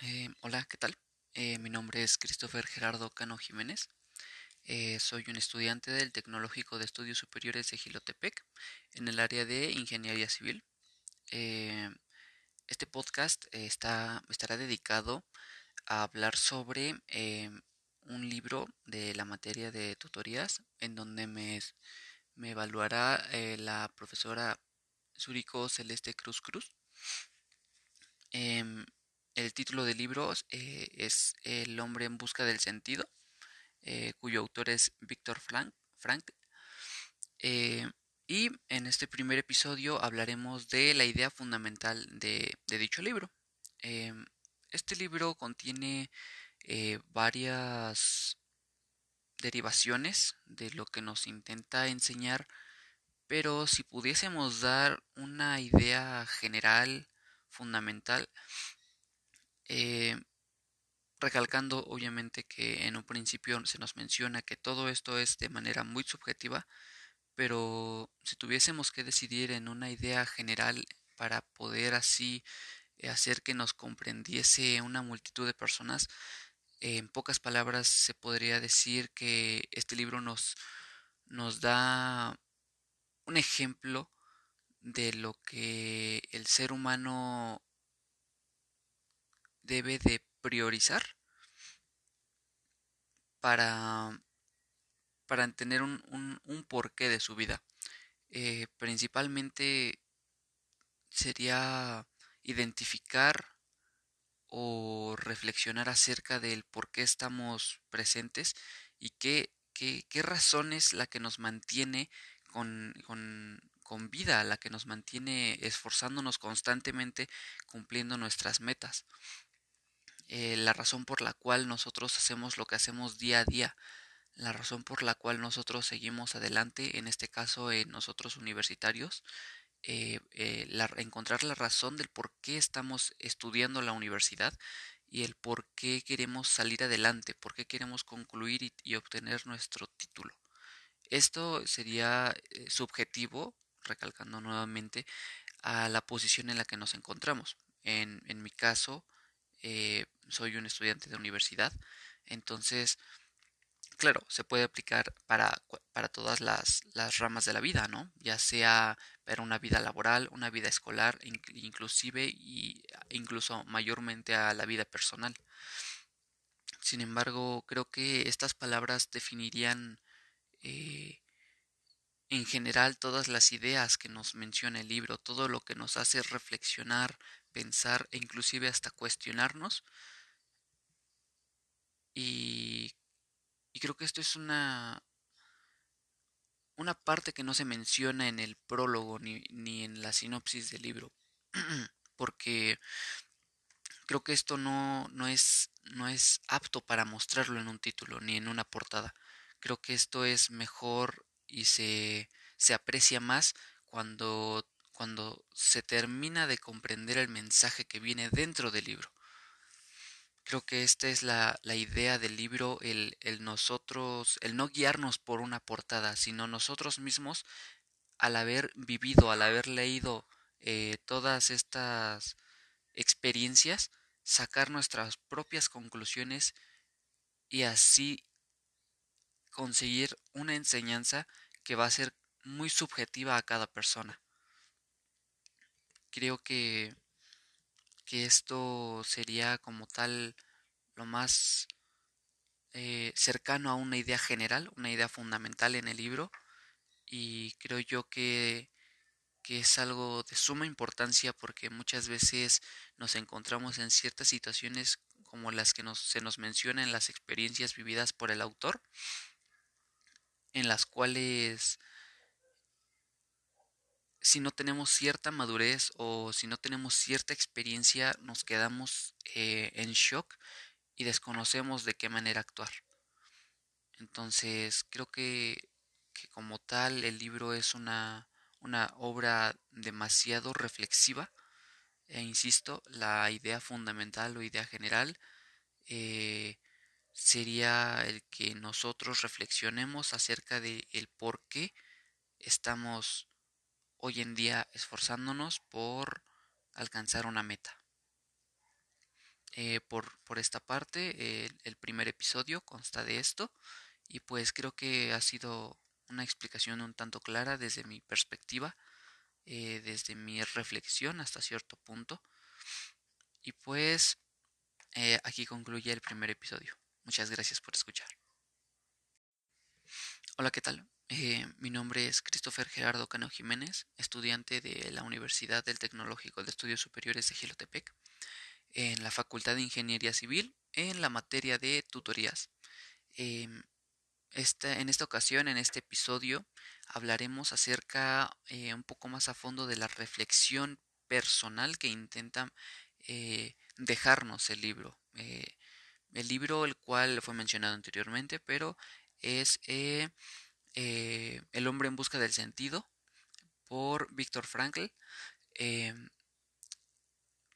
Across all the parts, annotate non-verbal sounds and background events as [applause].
Eh, hola, ¿qué tal? Eh, mi nombre es Christopher Gerardo Cano Jiménez. Eh, soy un estudiante del Tecnológico de Estudios Superiores de Gilotepec en el área de Ingeniería Civil. este podcast está, estará dedicado a hablar sobre un libro de la materia de tutorías en donde me, me evaluará la profesora Zuriko Celeste Cruz Cruz. El título del libro eh, es El hombre en busca del sentido, eh, cuyo autor es Víctor Frank. Eh, y en este primer episodio hablaremos de la idea fundamental de, dicho libro. este libro contiene varias derivaciones de lo que nos intenta enseñar, pero si pudiésemos dar una idea general, fundamental, eh, recalcando obviamente que en un principio se nos menciona que todo esto es de manera muy subjetiva, pero si tuviésemos que decidir en una idea general para poder así eh, hacer que nos comprendiese una multitud de personas, en pocas palabras se podría decir que este libro nos, nos da un ejemplo de lo que el ser humano debe de priorizar para, para tener un, un, porqué de su vida. Eh, principalmente sería identificar o reflexionar acerca del por qué estamos presentes y qué, qué, qué razón es la que nos mantiene con, con, con vida, la que nos mantiene esforzándonos constantemente cumpliendo nuestras metas. Eh, la razón por la cual nosotros hacemos lo que hacemos día a día, la razón por la cual nosotros seguimos adelante, en este caso en nosotros universitarios, eh, eh, encontrar la razón del por qué estamos estudiando la universidad y el por qué queremos salir adelante, por qué queremos concluir y, obtener nuestro título. Esto sería subjetivo, recalcando nuevamente, a la posición en la que nos encontramos. En, en mi caso, eh, soy un estudiante de universidad, entonces, claro, se puede aplicar para, para todas las, las, ramas de la vida, ¿no? Ya sea para una vida laboral, una vida escolar, inclusive y incluso mayormente a la vida personal. Sin embargo, creo que estas palabras definirían eh, en general todas las ideas que nos menciona el libro, todo lo que nos hace reflexionar, pensar e inclusive hasta cuestionarnos. Y, y creo que esto es una, una parte que no se menciona en el prólogo ni, ni en la sinopsis del libro. [clears throat] Porque creo que esto no, no, es, no es apto para mostrarlo en un título ni en una portada. Creo que esto es mejor y se, se aprecia más cuando cuando se termina de comprender el mensaje que viene dentro del libro. Creo que esta es la, la idea del libro, el, el, nosotros, el no guiarnos por una portada, sino nosotros mismos, al haber vivido, al haber leído eh, todas estas experiencias, sacar nuestras propias conclusiones y así conseguir una enseñanza que va a ser muy subjetiva a cada persona creo que, que esto sería como tal lo más eh, cercano a una idea general, una idea fundamental en el libro y creo yo que, que es algo de suma importancia porque muchas veces nos encontramos en ciertas situaciones como las que nos, se nos menciona en las experiencias vividas por el autor, en las cuales si no tenemos cierta madurez o si no tenemos cierta experiencia, nos quedamos eh, en shock y desconocemos de qué manera actuar. Entonces, creo que, que como tal el libro es una, una obra demasiado reflexiva. E insisto, la idea fundamental o idea general eh, sería el que nosotros reflexionemos acerca de el por qué estamos hoy en día esforzándonos por alcanzar una meta. eh, por, por, esta parte. el primer episodio consta de esto y pues creo que ha sido una explicación un tanto clara desde mi perspectiva, eh, desde mi reflexión hasta cierto punto. Y pues eh, aquí concluye el primer episodio. Muchas gracias por escuchar. Hola, ¿qué tal? Eh, mi nombre es Christopher Gerardo Cano Jiménez, estudiante de la Universidad del Tecnológico de Estudios Superiores de Gilotepec, en la Facultad de Ingeniería Civil, en la materia de tutorías. Em, en esta ocasión, en este episodio, hablaremos acerca eh, un poco más a fondo de la reflexión personal que intenta eh, dejarnos el libro. el libro, el cual fue mencionado anteriormente, pero es eh, el hombre en busca del sentido por Víctor Frankl. Em,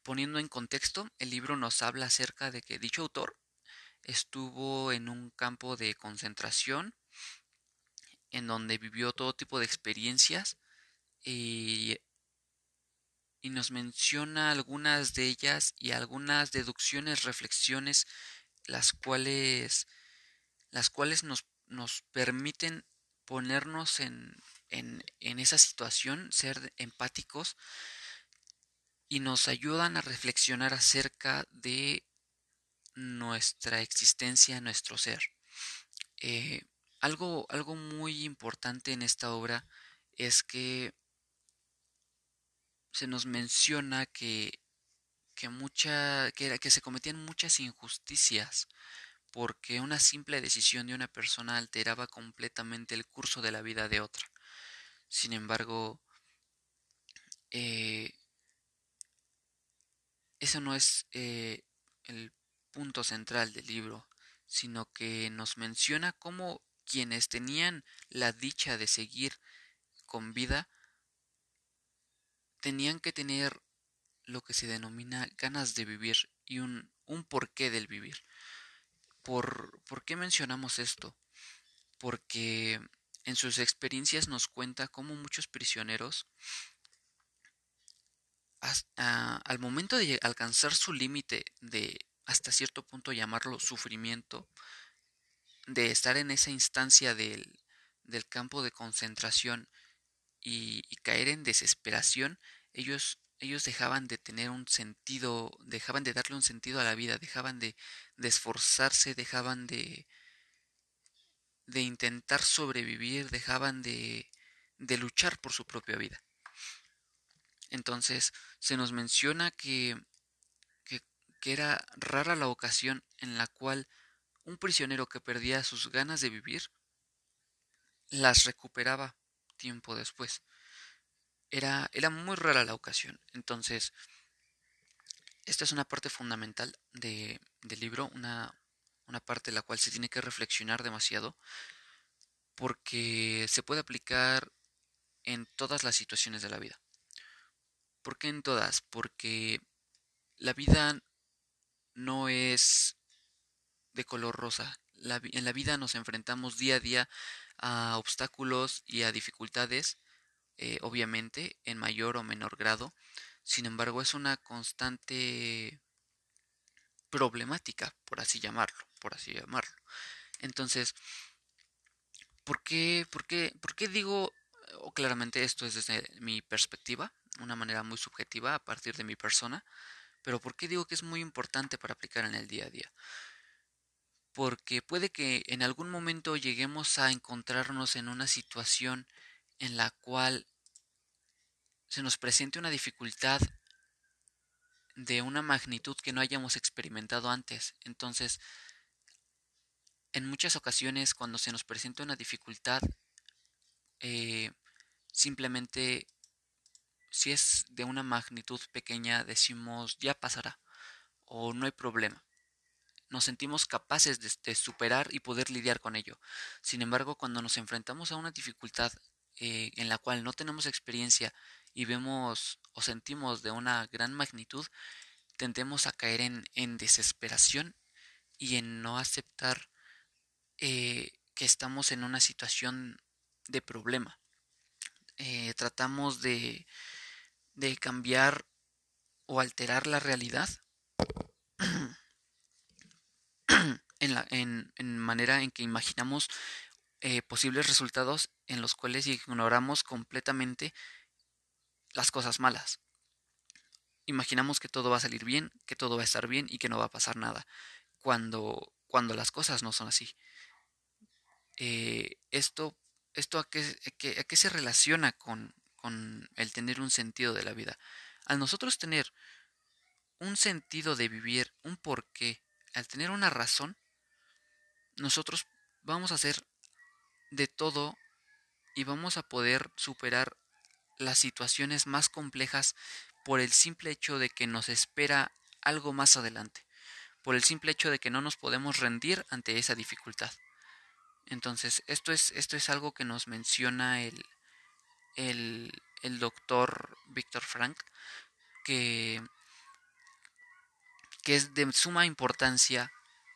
poniendo en contexto, el libro nos habla acerca de que dicho autor estuvo en un campo de concentración en donde vivió todo tipo de experiencias y, y nos menciona algunas de ellas y algunas deducciones, reflexiones, las cuales, las cuales nos, nos permiten ponernos en, en, en esa situación, ser empáticos y nos ayudan a reflexionar acerca de nuestra existencia, nuestro ser. Eh, algo, algo muy importante en esta obra es que se nos menciona que, que, mucha, que, que se cometían muchas injusticias porque una simple decisión de una persona alteraba completamente el curso de la vida de otra. Sin embargo, eh, eso no es eh, el punto central del libro, sino que nos menciona cómo quienes tenían la dicha de seguir con vida tenían que tener lo que se denomina ganas de vivir y un, un porqué del vivir. ¿Por, ¿Por qué mencionamos esto? Porque en sus experiencias nos cuenta cómo muchos prisioneros hasta, al momento de alcanzar su límite de hasta cierto punto llamarlo sufrimiento, de estar en esa instancia del, del campo de concentración y, y, caer en desesperación, ellos ellos dejaban de tener un sentido, dejaban de darle un sentido a la vida, dejaban de, de esforzarse, dejaban de, de intentar sobrevivir, dejaban de, de luchar por su propia vida. Entonces se nos menciona que, que, que era rara la ocasión en la cual un prisionero que perdía sus ganas de vivir las recuperaba tiempo después era, era muy rara la ocasión. Entonces, esta es una parte fundamental de, del libro, una, una parte en la cual se tiene que reflexionar demasiado, porque se puede aplicar en todas las situaciones de la vida. ¿Por qué en todas? Porque la vida no es de color rosa. en la vida nos enfrentamos día a día a obstáculos y a dificultades eh, obviamente en mayor o menor grado. Sin embargo, es una constante problemática, por así llamarlo, por así llamarlo. Entonces, ¿por qué, por qué, por qué digo, o claramente esto es desde mi perspectiva, una manera muy subjetiva a partir de mi persona, pero ¿por qué digo que es muy importante para aplicar en el día a día? Porque puede que en algún momento lleguemos a encontrarnos en una situación en la cual se nos presente una dificultad de una magnitud que no hayamos experimentado antes. Entonces, en muchas ocasiones cuando se nos presenta una dificultad, eh, simplemente si es de una magnitud pequeña decimos ya pasará o no hay problema. Nos sentimos capaces de, superar y poder lidiar con ello. Sin embargo, cuando nos enfrentamos a una dificultad eh, en la cual no tenemos experiencia y vemos o sentimos de una gran magnitud, tendemos a caer en, en desesperación y en no aceptar eh, que estamos en una situación de problema. Eh, tratamos de, de cambiar o alterar la realidad [clears throat] en, la, en, en manera en que imaginamos eh, posibles resultados en los cuales ignoramos completamente las cosas malas. Imaginamos que todo va a salir bien, que todo va a estar bien y que no va a pasar nada, cuando, cuando las cosas no son así. Eh, esto esto a qué, a qué se relaciona con, con el tener un sentido de la vida. Al nosotros tener un sentido de vivir, un porqué, al tener una razón, nosotros vamos a hacer de todo y vamos a poder superar las situaciones más complejas por el simple hecho de que nos espera algo más adelante, por el simple hecho de que no nos podemos rendir ante esa dificultad. Entonces, esto es, esto es algo que nos menciona el, el, el doctor Víctor Frank, que, que es de suma importancia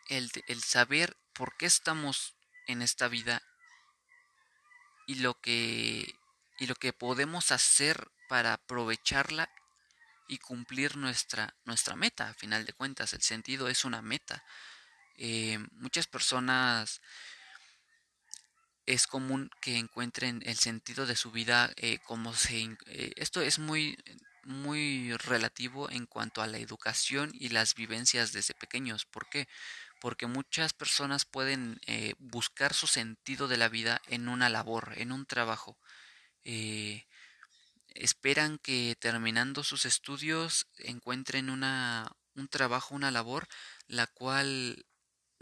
el, el saber por qué estamos en esta vida y lo que y lo que podemos hacer para aprovecharla y cumplir nuestra nuestra meta a final de cuentas el sentido es una meta eh, muchas personas es común que encuentren el sentido de su vida eh, como se eh, esto es muy muy relativo en cuanto a la educación y las vivencias desde pequeños ¿por qué? Porque muchas personas pueden eh, buscar su sentido de la vida en una labor en un trabajo esperan que terminando sus estudios encuentren una un trabajo una labor la cual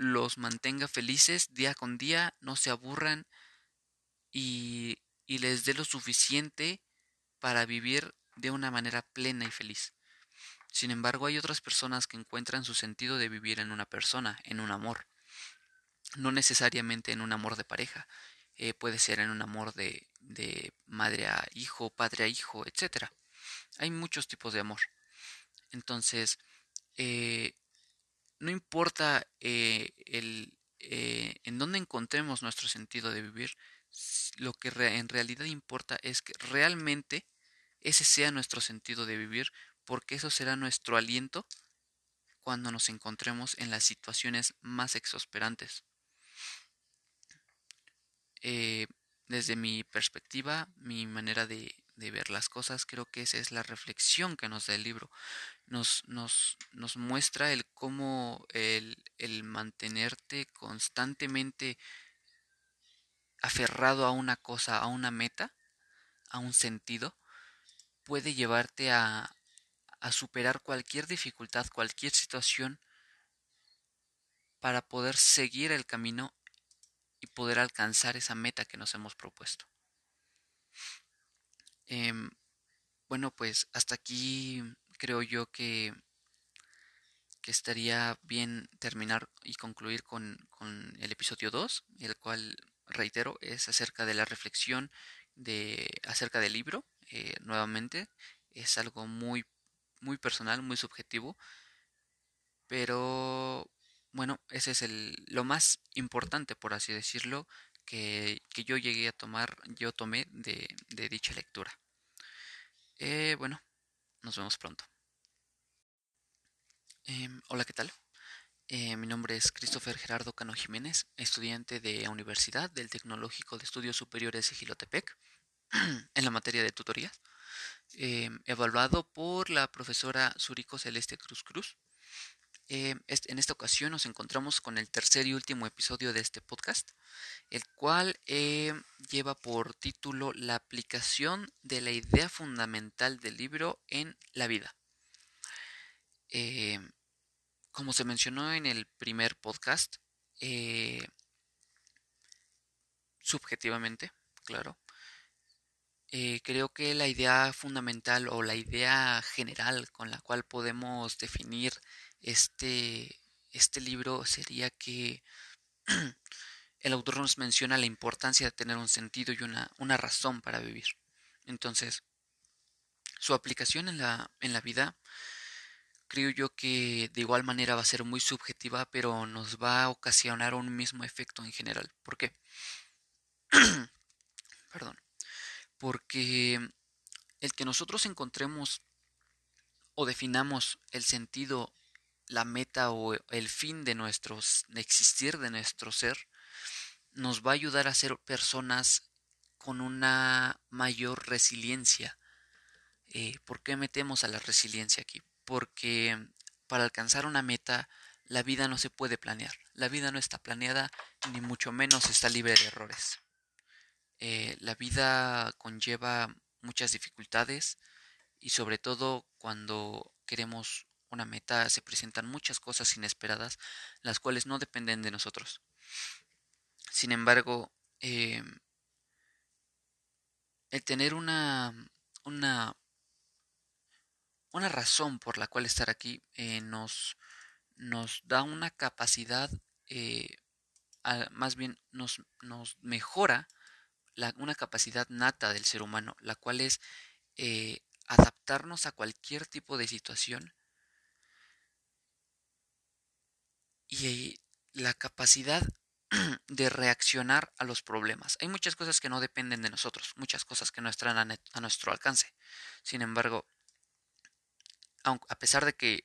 los mantenga felices día con día, no se aburran y, y les dé lo suficiente para vivir de una manera plena y feliz. Sin embargo, hay otras personas que encuentran su sentido de vivir en una persona, en un amor. No necesariamente en un amor de pareja, eh, puede ser en un amor de, de madre a hijo, padre a hijo, etc. Hay muchos tipos de amor. Entonces, eh, no importa eh, eh, en dónde encontremos nuestro sentido de vivir, lo que en realidad importa es que realmente ese sea nuestro sentido de vivir, porque eso será nuestro aliento cuando nos encontremos en las situaciones más exasperantes. Eh, desde mi perspectiva, mi manera de, ver las cosas, creo que esa es la reflexión que nos da el libro nos, muestra el cómo el mantenerte constantemente aferrado a una cosa, a una meta, a un sentido, puede llevarte a, a superar cualquier dificultad, cualquier situación, para poder seguir el camino y poder alcanzar esa meta que nos hemos propuesto. Eh, bueno, pues hasta aquí creo yo que, que estaría bien terminar y concluir con, con el episodio 2, el cual, reitero, es acerca de la reflexión de, acerca del libro. Eh, nuevamente, es algo muy, muy personal, muy subjetivo, pero bueno, ese es el, lo más importante, por así decirlo, que, que yo llegué a tomar, yo tomé de, de dicha lectura. Eh, bueno, nos vemos pronto. Em, hola, ¿qué tal? Eh, mi nombre es Christopher Gerardo Cano Jiménez, estudiante de Universidad del Tecnológico de Estudios Superiores de Gilotepec, [clears throat] en la materia de tutorías, em, evaluado por la profesora Zurico Celeste Cruz Cruz. Em, en esta ocasión nos encontramos con el tercer y último episodio de este podcast, el cual lleva por título La aplicación de la idea fundamental del libro en la vida. Como se mencionó en el primer podcast, eh, subjetivamente, claro, eh, creo que la idea fundamental o la idea general con la cual podemos definir este, este libro sería que [clears throat] el autor nos menciona la importancia de tener un sentido y una, una razón para vivir. Entonces, su aplicación en la, en la vida creo yo que de igual manera va a ser muy subjetiva, pero nos va a ocasionar un mismo efecto en general. ¿Por qué? [clears throat] Perdón. Porque el que nosotros encontremos o definamos el sentido la meta o el fin de nuestro existir, de nuestro ser, nos va a ayudar a ser personas con una mayor resiliencia. Eh, ¿Por qué metemos a la resiliencia aquí? Porque para alcanzar una meta, la vida no se puede planear. La vida no está planeada, ni mucho menos está libre de errores. Eh, la vida conlleva muchas dificultades y sobre todo cuando queremos una meta se presentan muchas cosas inesperadas, las cuales no dependen de nosotros. Sin embargo, eh, el tener una, una, una razón por la cual estar aquí eh, nos, nos da una capacidad, más bien nos, nos mejora una capacidad nata del ser humano, la cual es adaptarnos a cualquier tipo de situación y la capacidad [clears throat] de reaccionar a los problemas. Hay muchas cosas que no dependen de nosotros, muchas cosas que no están a, nuestro alcance. Sin embargo, a pesar de que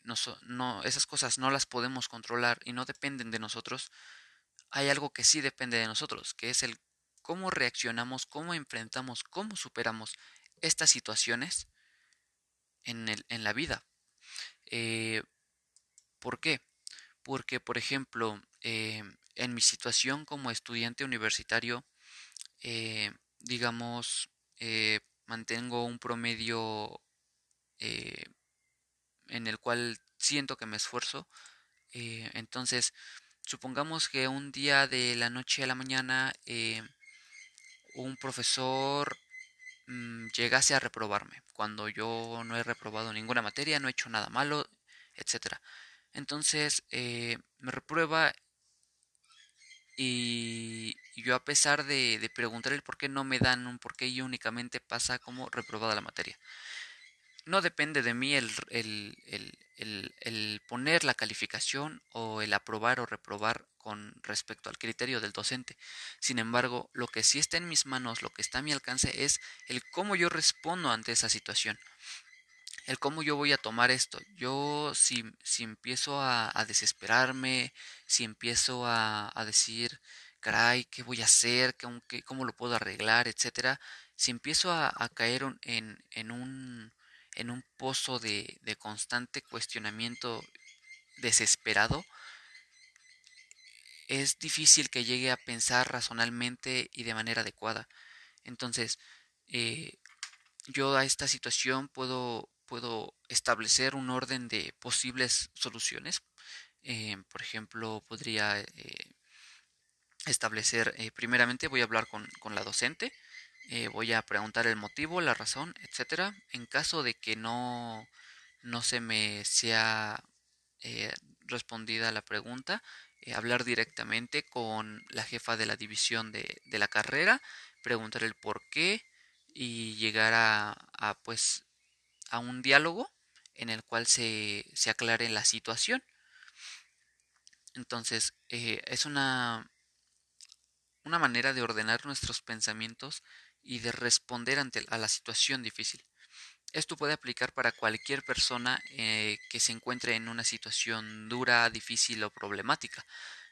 esas cosas no las podemos controlar y no dependen de nosotros, hay algo que sí depende de nosotros, que es el cómo reaccionamos, cómo enfrentamos, cómo superamos estas situaciones en, el, en la vida. Eh, ¿Por qué? porque, por ejemplo, eh, en mi situación como estudiante universitario, eh, digamos, mantengo un promedio en el cual siento que me esfuerzo. entonces, supongamos que un día de la noche a la mañana un profesor mm, llegase a reprobarme, cuando yo no he reprobado ninguna materia, no he hecho nada malo, etcétera. Entonces eh, me reprueba y yo a pesar de, de, preguntar el por qué no me dan un por qué y únicamente pasa como reprobada la materia. No depende de mí el, el, el, el, poner la calificación o el aprobar o reprobar con respecto al criterio del docente. Sin embargo, lo que sí está en mis manos, lo que está a mi alcance es el cómo yo respondo ante esa situación el cómo yo voy a tomar esto. Yo si, si empiezo a, desesperarme, si empiezo a, a, decir, caray, ¿qué voy a hacer? ¿Qué, ¿Cómo lo puedo arreglar? etcétera. Si empiezo a, caer en, en, un, en un pozo de, de constante cuestionamiento desesperado, es difícil que llegue a pensar razonalmente y de manera adecuada. Entonces, eh, yo a esta situación puedo puedo establecer un orden de posibles soluciones. Eh, por ejemplo, podría eh, establecer, primeramente voy a hablar con, con la docente, voy a preguntar el motivo, la razón, etcétera. En caso de que no, no se me sea respondida la pregunta, hablar directamente con la jefa de la división de, de, la carrera, preguntar el por qué y llegar a, a pues a un diálogo en el cual se, se aclare la situación. Entonces, eh, es una, una manera de ordenar nuestros pensamientos y de responder ante a la situación difícil. Esto puede aplicar para cualquier persona eh, que se encuentre en una situación dura, difícil o problemática.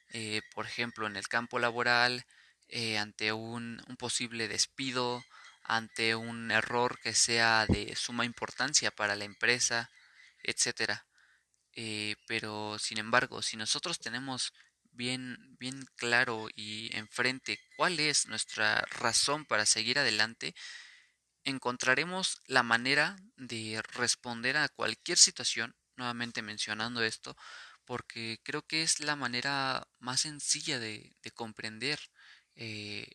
Eh, por ejemplo, en el campo laboral, ante un, un posible despido, ante un error que sea de suma importancia para la empresa. Eh, pero sin embargo, si nosotros tenemos bien, bien claro y enfrente cuál es nuestra razón para seguir adelante, encontraremos la manera de responder a cualquier situación, nuevamente mencionando esto, porque creo que es la manera más sencilla de, de comprender eh,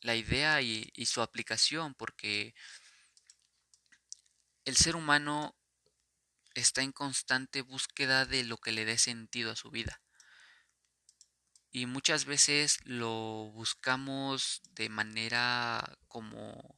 la idea y, su aplicación, porque el ser humano está en constante búsqueda de lo que le dé sentido a su vida. Y muchas veces lo buscamos de manera como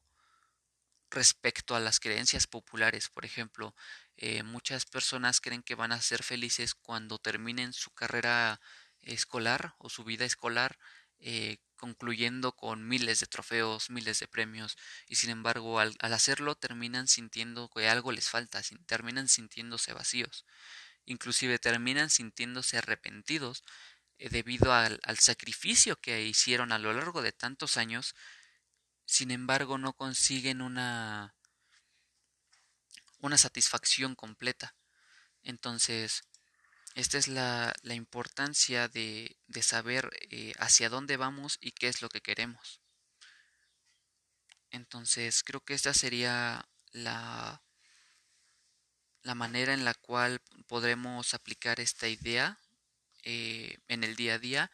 respecto a las creencias populares. Por ejemplo, eh, muchas personas creen que van a ser felices cuando terminen su carrera escolar o su vida escolar eh, concluyendo con miles de trofeos, miles de premios, y sin embargo al, hacerlo terminan sintiendo que algo les falta, terminan sintiéndose vacíos. inclusive terminan sintiéndose arrepentidos debido al, al sacrificio que hicieron a lo largo de tantos años, sin embargo no consiguen una, una satisfacción completa. Entonces, esta es la, la importancia de, de saber eh, hacia dónde vamos y qué es lo que queremos. Entonces, creo que esta sería la, la manera en la cual podremos aplicar esta idea eh, en el día a día,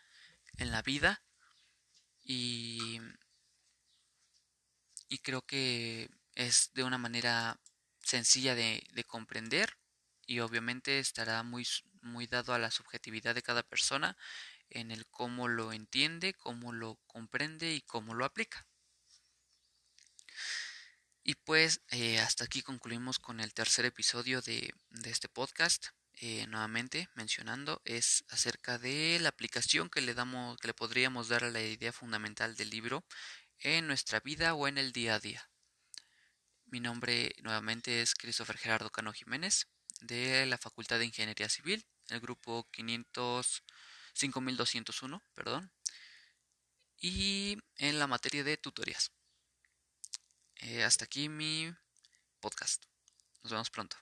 en la vida. Y, y creo que es de una manera sencilla de, de comprender y obviamente estará muy, muy dado a la subjetividad de cada persona en el cómo lo entiende, cómo lo comprende y cómo lo aplica. Y pues eh, hasta aquí concluimos con el tercer episodio de, de este podcast. Eh, nuevamente mencionando es acerca de la aplicación que le damos, que le podríamos dar a la idea fundamental del libro en nuestra vida o en el día a día. Mi nombre nuevamente es Christopher Gerardo Cano Jiménez de la Facultad de Ingeniería Civil, el grupo 500, 5201, perdón, y en la materia de tutorías. Eh, hasta aquí mi podcast. Nos vemos pronto.